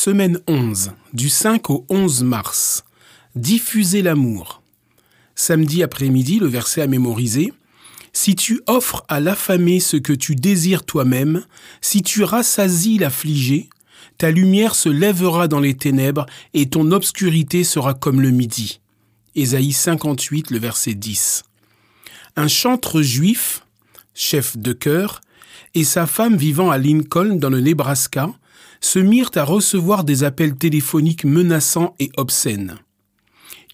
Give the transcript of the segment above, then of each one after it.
Semaine 11, du 5 au 11 mars. Diffuser l'amour. Samedi après-midi, le verset à mémoriser. Si tu offres à l'affamé ce que tu désires toi-même, si tu rassasies l'affligé, ta lumière se lèvera dans les ténèbres et ton obscurité sera comme le midi. Ésaïe 58, le verset 10. Un chantre juif, chef de chœur, et sa femme vivant à Lincoln dans le Nebraska, se mirent à recevoir des appels téléphoniques menaçants et obscènes.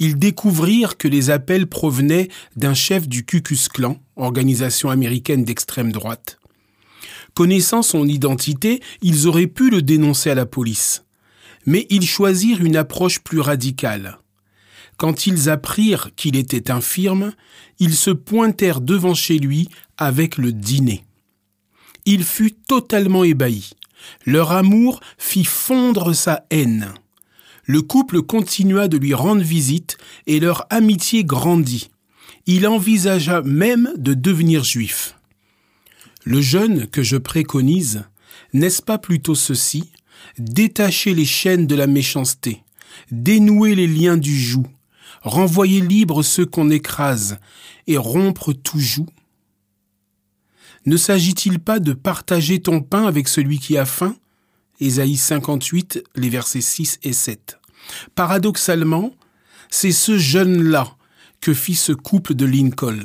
Ils découvrirent que les appels provenaient d'un chef du Ku Klux Klan, organisation américaine d'extrême droite. Connaissant son identité, ils auraient pu le dénoncer à la police. Mais ils choisirent une approche plus radicale. Quand ils apprirent qu'il était infirme, ils se pointèrent devant chez lui avec le dîner. Il fut totalement ébahi. Leur amour fit fondre sa haine. Le couple continua de lui rendre visite et leur amitié grandit. Il envisagea même de devenir juif. Le jeûne que je préconise, n'est-ce pas plutôt ceci? Détacher les chaînes de la méchanceté, dénouer les liens du joug, renvoyer libre ceux qu'on écrase et rompre tout joug Ne s'agit-il pas de partager ton pain avec celui qui a faim? Ésaïe 58, les versets 6 et 7. Paradoxalement, c'est ce jeune-là que fit ce couple de Lincoln,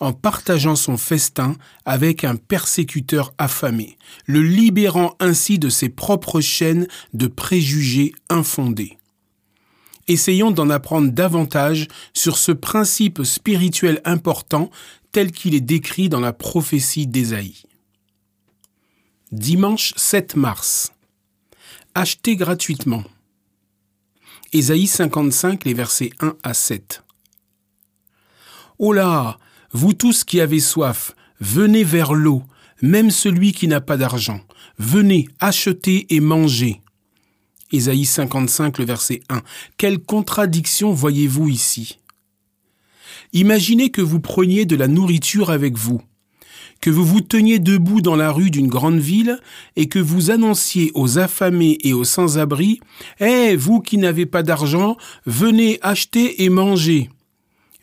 en partageant son festin avec un persécuteur affamé, le libérant ainsi de ses propres chaînes de préjugés infondés. Essayons d'en apprendre davantage sur ce principe spirituel important tel qu'il est décrit dans la prophétie d'Ésaïe. Dimanche 7 mars. Acheter gratuitement. Ésaïe 55, les versets 1 à 7. Oh là, vous tous qui avez soif, venez vers l'eau, même celui qui n'a pas d'argent. Venez, achetez et mangez. Ésaïe 55, le verset 1. Quelle contradiction voyez-vous ici? Imaginez que vous preniez de la nourriture avec vous que vous vous teniez debout dans la rue d'une grande ville et que vous annonciez aux affamés et aux sans-abri Eh, vous qui n'avez pas d'argent, venez acheter et manger.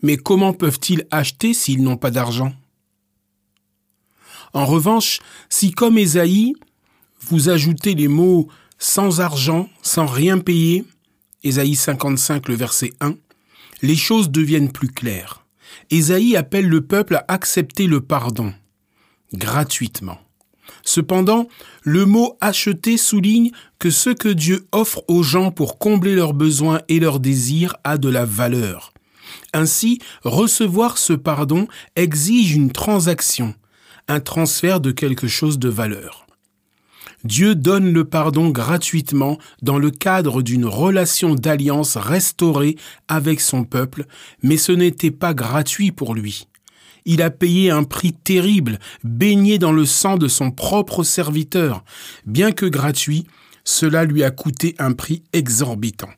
Mais comment peuvent-ils acheter s'ils n'ont pas d'argent? En revanche, si comme Ésaïe, vous ajoutez les mots sans argent, sans rien payer, Ésaïe 55, le verset 1, les choses deviennent plus claires. Ésaïe appelle le peuple à accepter le pardon gratuitement. Cependant, le mot acheter souligne que ce que Dieu offre aux gens pour combler leurs besoins et leurs désirs a de la valeur. Ainsi, recevoir ce pardon exige une transaction, un transfert de quelque chose de valeur. Dieu donne le pardon gratuitement dans le cadre d'une relation d'alliance restaurée avec son peuple, mais ce n'était pas gratuit pour lui il a payé un prix terrible, baigné dans le sang de son propre serviteur. Bien que gratuit, cela lui a coûté un prix exorbitant.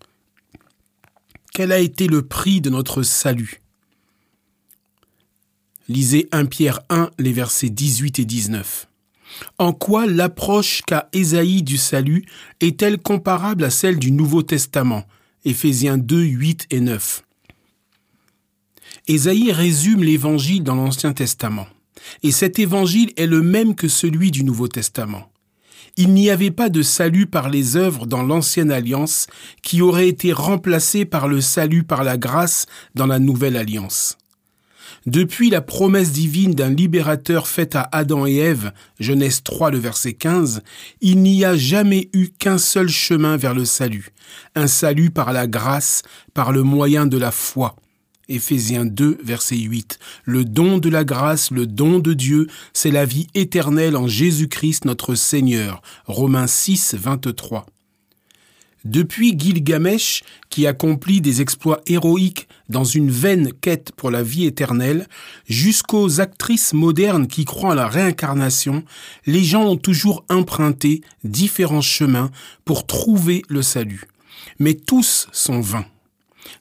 Quel a été le prix de notre salut? Lisez 1 Pierre 1, les versets 18 et 19. En quoi l'approche qu'a Ésaïe du salut est-elle comparable à celle du Nouveau Testament? Éphésiens 2, 8 et 9. Ésaïe résume l'évangile dans l'Ancien Testament. Et cet évangile est le même que celui du Nouveau Testament. Il n'y avait pas de salut par les œuvres dans l'Ancienne Alliance qui aurait été remplacé par le salut par la grâce dans la Nouvelle Alliance. Depuis la promesse divine d'un libérateur faite à Adam et Ève, Genèse 3 le verset 15, il n'y a jamais eu qu'un seul chemin vers le salut, un salut par la grâce, par le moyen de la foi. Éphésiens 2, verset 8. Le don de la grâce, le don de Dieu, c'est la vie éternelle en Jésus-Christ notre Seigneur. Romains 6, 23. Depuis Gilgamesh, qui accomplit des exploits héroïques dans une vaine quête pour la vie éternelle, jusqu'aux actrices modernes qui croient à la réincarnation, les gens ont toujours emprunté différents chemins pour trouver le salut. Mais tous sont vains.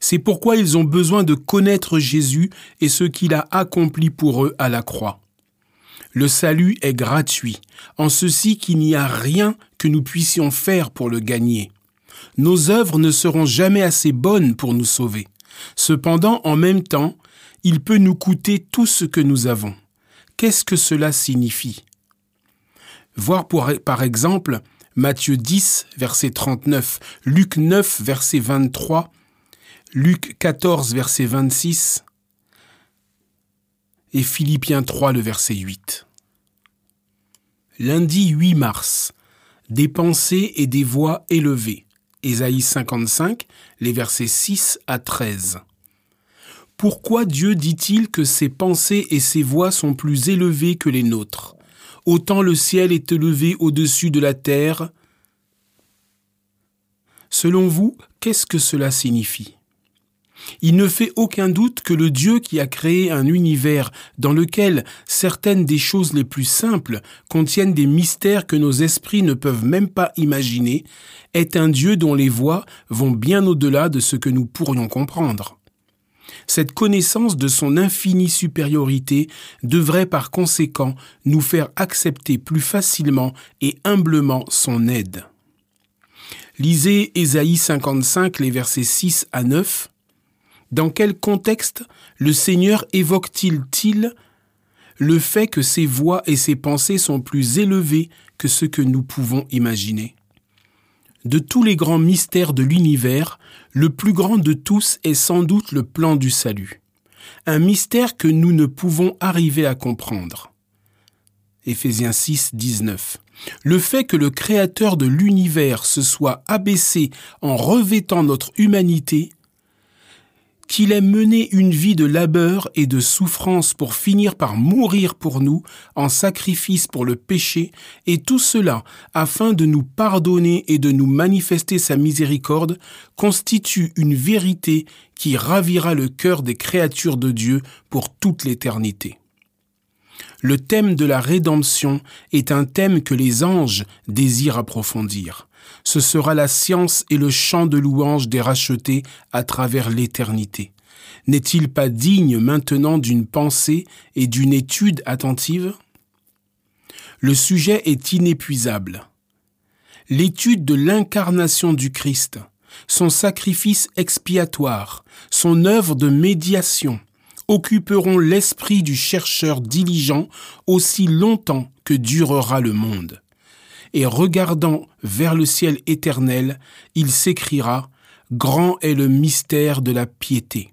C'est pourquoi ils ont besoin de connaître Jésus et ce qu'il a accompli pour eux à la croix. Le salut est gratuit, en ceci qu'il n'y a rien que nous puissions faire pour le gagner. Nos œuvres ne seront jamais assez bonnes pour nous sauver. Cependant, en même temps, il peut nous coûter tout ce que nous avons. Qu'est-ce que cela signifie? Voir par exemple Matthieu 10, verset 39, Luc 9, verset 23, Luc 14, verset 26 et Philippiens 3, le verset 8. Lundi 8 mars, des pensées et des voix élevées. Ésaïe 55, les versets 6 à 13. Pourquoi Dieu dit-il que ses pensées et ses voix sont plus élevées que les nôtres? Autant le ciel est élevé au-dessus de la terre. Selon vous, qu'est-ce que cela signifie? Il ne fait aucun doute que le Dieu qui a créé un univers dans lequel certaines des choses les plus simples contiennent des mystères que nos esprits ne peuvent même pas imaginer, est un Dieu dont les voix vont bien au-delà de ce que nous pourrions comprendre. Cette connaissance de son infinie supériorité devrait par conséquent nous faire accepter plus facilement et humblement son aide. Lisez Ésaïe 55, les versets 6 à 9. Dans quel contexte le Seigneur évoque-t-il le fait que ses voix et ses pensées sont plus élevées que ce que nous pouvons imaginer? De tous les grands mystères de l'univers, le plus grand de tous est sans doute le plan du salut, un mystère que nous ne pouvons arriver à comprendre. Éphésiens 6, 19. Le fait que le Créateur de l'univers se soit abaissé en revêtant notre humanité qu'il ait mené une vie de labeur et de souffrance pour finir par mourir pour nous en sacrifice pour le péché, et tout cela afin de nous pardonner et de nous manifester sa miséricorde, constitue une vérité qui ravira le cœur des créatures de Dieu pour toute l'éternité. Le thème de la rédemption est un thème que les anges désirent approfondir ce sera la science et le chant de louange des rachetés à travers l'éternité. N'est-il pas digne maintenant d'une pensée et d'une étude attentive? Le sujet est inépuisable. L'étude de l'incarnation du Christ, son sacrifice expiatoire, son œuvre de médiation, occuperont l'esprit du chercheur diligent aussi longtemps que durera le monde et regardant vers le ciel éternel, il s'écriera Grand est le mystère de la piété.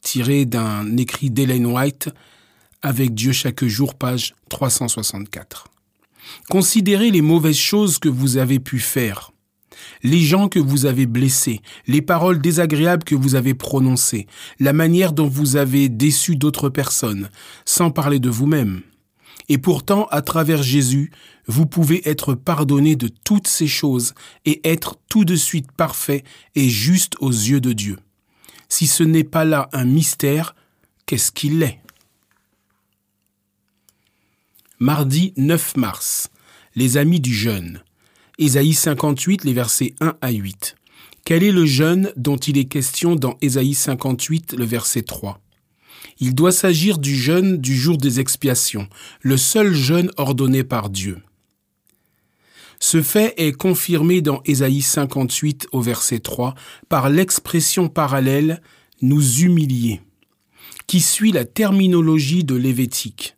Tiré d'un écrit d'Hélène White, Avec Dieu chaque jour, page 364. Considérez les mauvaises choses que vous avez pu faire, les gens que vous avez blessés, les paroles désagréables que vous avez prononcées, la manière dont vous avez déçu d'autres personnes, sans parler de vous-même. Et pourtant, à travers Jésus, vous pouvez être pardonné de toutes ces choses et être tout de suite parfait et juste aux yeux de Dieu. Si ce n'est pas là un mystère, qu'est-ce qu'il est? Mardi 9 mars. Les amis du jeûne. Ésaïe 58, les versets 1 à 8. Quel est le jeûne dont il est question dans Ésaïe 58, le verset 3 il doit s'agir du jeûne du jour des expiations, le seul jeûne ordonné par Dieu. Ce fait est confirmé dans Ésaïe 58 au verset 3 par l'expression parallèle nous humilier, qui suit la terminologie de l'évétique.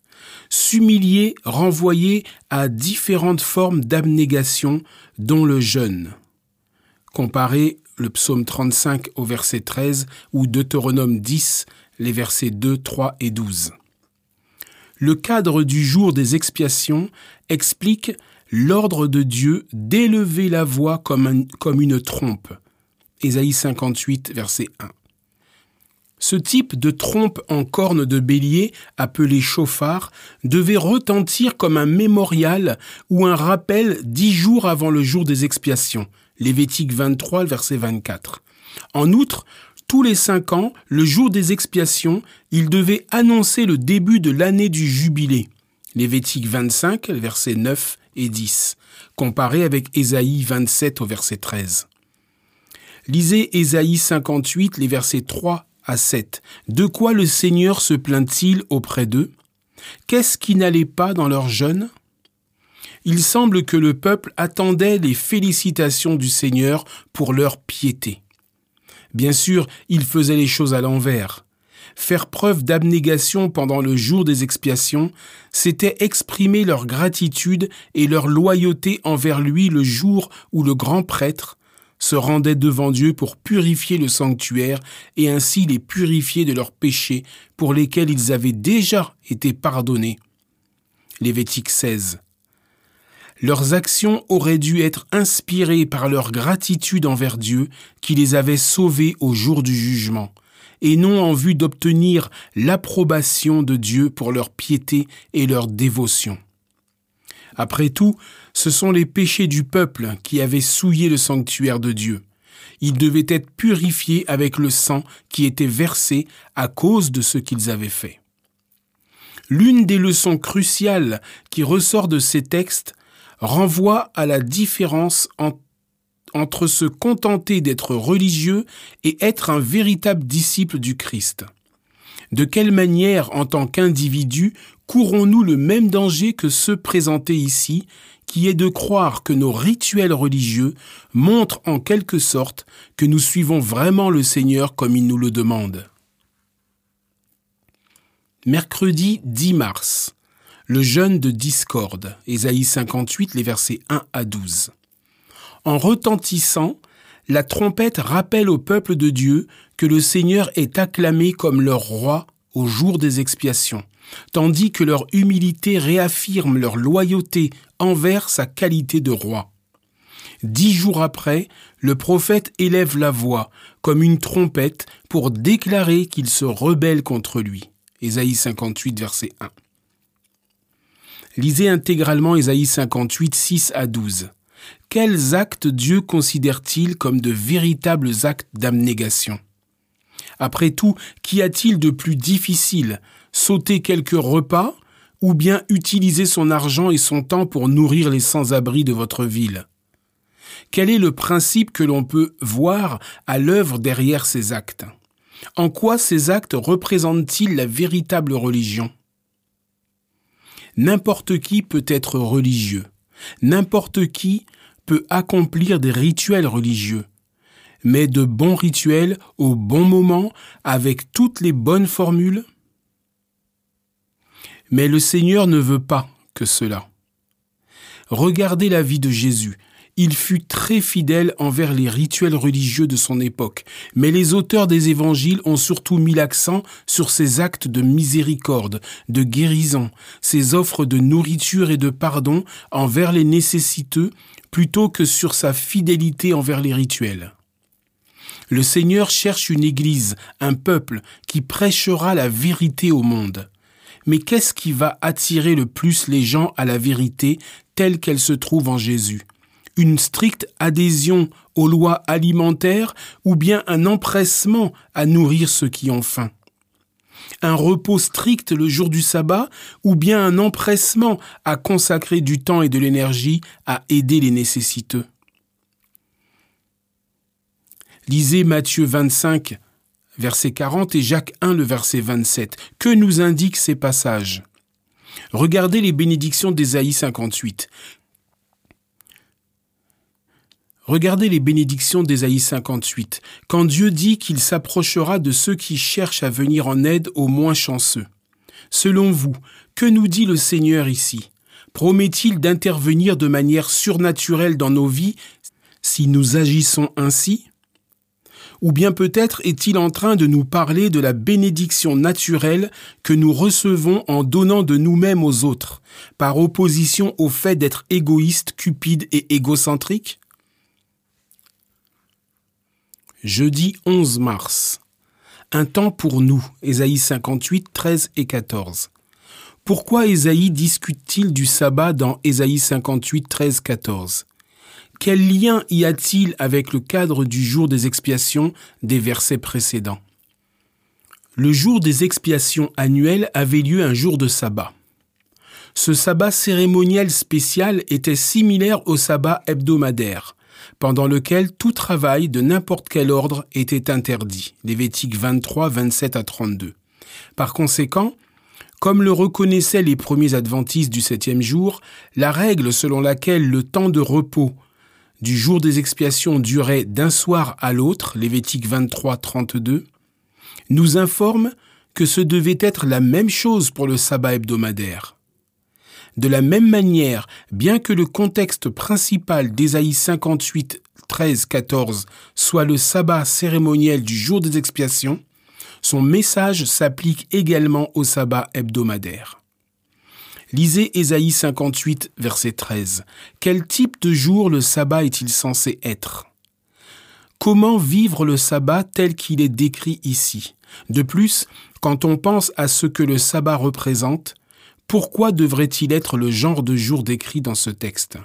S'humilier renvoyer à différentes formes d'abnégation, dont le jeûne. Comparez le psaume 35 au verset 13 ou Deutéronome 10 les versets 2, 3 et 12. Le cadre du jour des expiations explique l'ordre de Dieu d'élever la voix comme, comme une trompe. Ésaïe 58, verset 1. Ce type de trompe en corne de bélier, appelé chauffard, devait retentir comme un mémorial ou un rappel dix jours avant le jour des expiations. Lévitique 23, verset 24. En outre, tous les cinq ans, le jour des expiations, il devait annoncer le début de l'année du jubilé. Lévitique 25, versets 9 et 10, comparé avec Ésaïe 27 au verset 13. Lisez Ésaïe 58, les versets 3 à 7. De quoi le Seigneur se plaint-il auprès d'eux? Qu'est-ce qui n'allait pas dans leur jeûne il semble que le peuple attendait les félicitations du Seigneur pour leur piété. Bien sûr, ils faisaient les choses à l'envers. Faire preuve d'abnégation pendant le jour des expiations, c'était exprimer leur gratitude et leur loyauté envers lui le jour où le grand prêtre se rendait devant Dieu pour purifier le sanctuaire et ainsi les purifier de leurs péchés pour lesquels ils avaient déjà été pardonnés. Lévitique 16. Leurs actions auraient dû être inspirées par leur gratitude envers Dieu qui les avait sauvés au jour du jugement, et non en vue d'obtenir l'approbation de Dieu pour leur piété et leur dévotion. Après tout, ce sont les péchés du peuple qui avaient souillé le sanctuaire de Dieu. Ils devaient être purifiés avec le sang qui était versé à cause de ce qu'ils avaient fait. L'une des leçons cruciales qui ressort de ces textes renvoie à la différence entre se contenter d'être religieux et être un véritable disciple du Christ. De quelle manière, en tant qu'individu, courons-nous le même danger que ceux présentés ici, qui est de croire que nos rituels religieux montrent en quelque sorte que nous suivons vraiment le Seigneur comme il nous le demande? Mercredi 10 mars le jeûne de discorde, Ésaïe 58, les versets 1 à 12. En retentissant, la trompette rappelle au peuple de Dieu que le Seigneur est acclamé comme leur roi au jour des expiations, tandis que leur humilité réaffirme leur loyauté envers sa qualité de roi. Dix jours après, le prophète élève la voix comme une trompette pour déclarer qu'il se rebelle contre lui. Ésaïe 58, verset 1. Lisez intégralement Ésaïe 58, 6 à 12. Quels actes Dieu considère-t-il comme de véritables actes d'abnégation? Après tout, qu'y a-t-il de plus difficile? Sauter quelques repas ou bien utiliser son argent et son temps pour nourrir les sans-abri de votre ville? Quel est le principe que l'on peut voir à l'œuvre derrière ces actes? En quoi ces actes représentent-ils la véritable religion? N'importe qui peut être religieux. N'importe qui peut accomplir des rituels religieux. Mais de bons rituels au bon moment avec toutes les bonnes formules Mais le Seigneur ne veut pas que cela. Regardez la vie de Jésus il fut très fidèle envers les rituels religieux de son époque, mais les auteurs des évangiles ont surtout mis l'accent sur ses actes de miséricorde, de guérison, ses offres de nourriture et de pardon envers les nécessiteux, plutôt que sur sa fidélité envers les rituels. Le Seigneur cherche une Église, un peuple, qui prêchera la vérité au monde. Mais qu'est-ce qui va attirer le plus les gens à la vérité telle qu'elle se trouve en Jésus? Une stricte adhésion aux lois alimentaires ou bien un empressement à nourrir ceux qui ont faim un repos strict le jour du sabbat ou bien un empressement à consacrer du temps et de l'énergie à aider les nécessiteux. Lisez Matthieu 25, verset 40 et Jacques 1, le verset 27. Que nous indiquent ces passages? Regardez les bénédictions d'Ésaïe 58. Regardez les bénédictions d'Ésaïe 58, quand Dieu dit qu'il s'approchera de ceux qui cherchent à venir en aide aux moins chanceux. Selon vous, que nous dit le Seigneur ici? Promet-il d'intervenir de manière surnaturelle dans nos vies si nous agissons ainsi? Ou bien peut-être est-il en train de nous parler de la bénédiction naturelle que nous recevons en donnant de nous-mêmes aux autres, par opposition au fait d'être égoïste, cupide et égocentrique? Jeudi 11 mars. Un temps pour nous. Ésaïe 58, 13 et 14. Pourquoi Ésaïe discute-t-il du sabbat dans Ésaïe 58, 13, 14 Quel lien y a-t-il avec le cadre du jour des expiations des versets précédents? Le jour des expiations annuelles avait lieu un jour de sabbat. Ce sabbat cérémoniel spécial était similaire au sabbat hebdomadaire pendant lequel tout travail de n'importe quel ordre était interdit. Lévitique 23, 27 à 32. Par conséquent, Comme le reconnaissaient les premiers adventistes du septième jour, la règle selon laquelle le temps de repos du jour des expiations durait d'un soir à l'autre, Lévitique 23, 32, nous informe que ce devait être la même chose pour le sabbat hebdomadaire. De la même manière, bien que le contexte principal d'Ésaïe 58, 13, 14 soit le sabbat cérémoniel du jour des expiations, son message s'applique également au sabbat hebdomadaire. Lisez Ésaïe 58, verset 13. Quel type de jour le sabbat est-il censé être? Comment vivre le sabbat tel qu'il est décrit ici? De plus, quand on pense à ce que le sabbat représente, pourquoi devrait-il être le genre de jour décrit dans ce texte?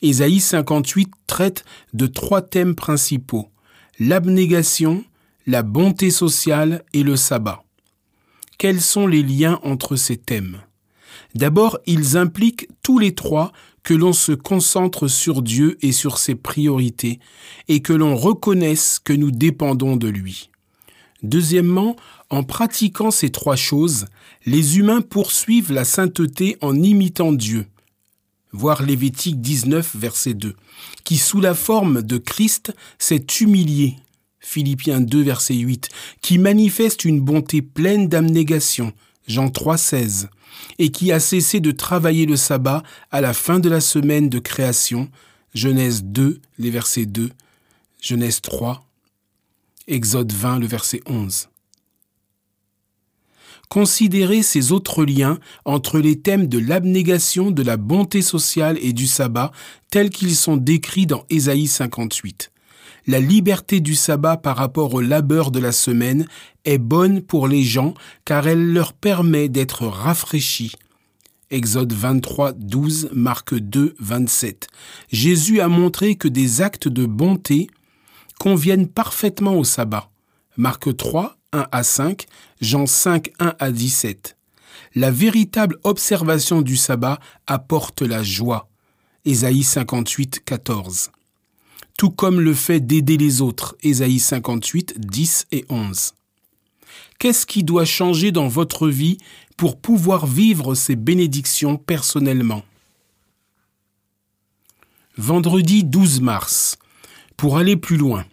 Ésaïe 58 traite de trois thèmes principaux l'abnégation, la bonté sociale et le sabbat. Quels sont les liens entre ces thèmes? D'abord, ils impliquent tous les trois que l'on se concentre sur Dieu et sur ses priorités, et que l'on reconnaisse que nous dépendons de lui. Deuxièmement, en pratiquant ces trois choses, les humains poursuivent la sainteté en imitant Dieu. Voir Lévitique 19, verset 2, qui sous la forme de Christ s'est humilié. Philippiens 2, verset 8, qui manifeste une bonté pleine d'abnégation, Jean 3, 16, et qui a cessé de travailler le sabbat à la fin de la semaine de création, Genèse 2, les versets 2, Genèse 3, Exode 20, le verset 11. Considérez ces autres liens entre les thèmes de l'abnégation, de la bonté sociale et du sabbat tels qu'ils sont décrits dans Ésaïe 58 la liberté du sabbat par rapport au labeur de la semaine est bonne pour les gens car elle leur permet d'être rafraîchis. Exode 23, 12, Marc 2, 27. Jésus a montré que des actes de bonté conviennent parfaitement au sabbat. Marc 3, 1 à 5, Jean 5, 1 à 17. La véritable observation du sabbat apporte la joie. Ésaïe 58, 14 tout comme le fait d'aider les autres. Ésaïe 58, 10 et 11. Qu'est-ce qui doit changer dans votre vie pour pouvoir vivre ces bénédictions personnellement? Vendredi 12 mars. Pour aller plus loin.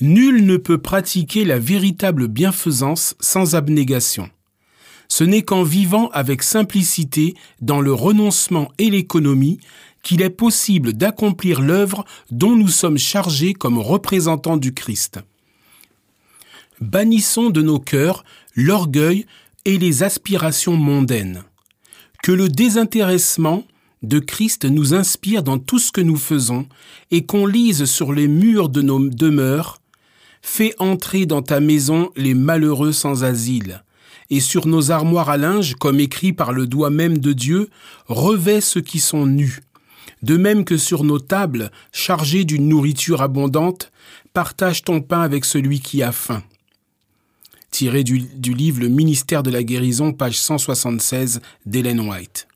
Nul ne peut pratiquer la véritable bienfaisance sans abnégation. Ce n'est qu'en vivant avec simplicité dans le renoncement et l'économie qu'il est possible d'accomplir l'œuvre dont nous sommes chargés comme représentants du Christ. Bannissons de nos cœurs l'orgueil et les aspirations mondaines. Que le désintéressement de Christ nous inspire dans tout ce que nous faisons et qu'on lise sur les murs de nos demeures Fais entrer dans ta maison les malheureux sans asile, et sur nos armoires à linge, comme écrit par le doigt même de Dieu, revêt ceux qui sont nus, de même que sur nos tables, chargées d'une nourriture abondante, partage ton pain avec celui qui a faim. Tiré du, livre Le ministère de la guérison, page 176 d'Hélène White.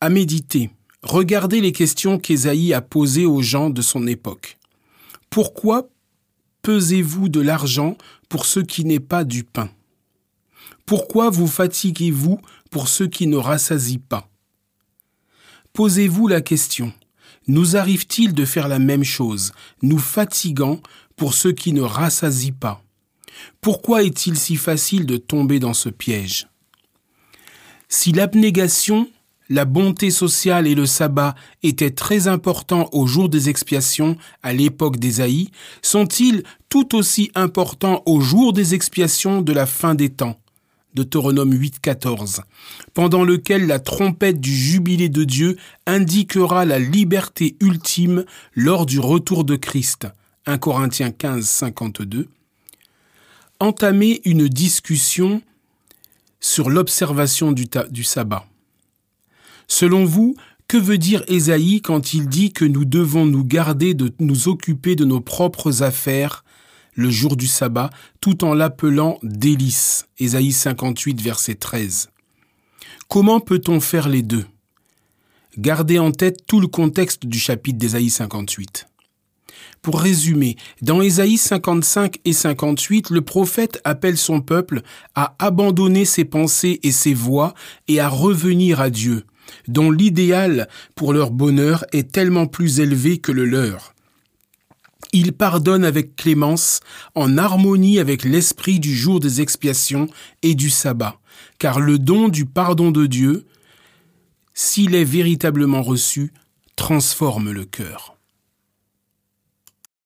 À méditer, regardez les questions qu'Ésaïe a posées aux gens de son époque. Pourquoi pesez-vous de l'argent pour ce qui n'est pas du pain? Pourquoi vous fatiguez-vous pour ce qui ne rassasie pas? Posez-vous la question. Nous arrive-t-il de faire la même chose, nous fatiguant pour ceux qui ne rassasient pas? Pourquoi est-il si facile de tomber dans ce piège? Si l'abnégation, la bonté sociale et le sabbat étaient très importants au jour des expiations à l'époque d'Ésaïe, sont-ils tout aussi importants au jour des expiations de la fin des temps? Deutéronome 8.14, pendant lequel la trompette du jubilé de Dieu indiquera la liberté ultime lors du retour de Christ. 1 Corinthiens 15, 52. Entamer une discussion sur l'observation du sabbat. Selon vous, que veut dire Ésaïe quand il dit que nous devons nous garder de nous occuper de nos propres affaires le jour du sabbat, tout en l'appelant délice. Ésaïe 58, verset 13. Comment peut-on faire les deux? Gardez en tête tout le contexte du chapitre d'Ésaïe 58. Pour résumer, dans Ésaïe 55 et 58, le prophète appelle son peuple à abandonner ses pensées et ses voies et à revenir à Dieu, dont l'idéal pour leur bonheur est tellement plus élevé que le leur. Il pardonne avec clémence, en harmonie avec l'esprit du jour des expiations et du sabbat, car le don du pardon de Dieu, s'il est véritablement reçu, transforme le cœur.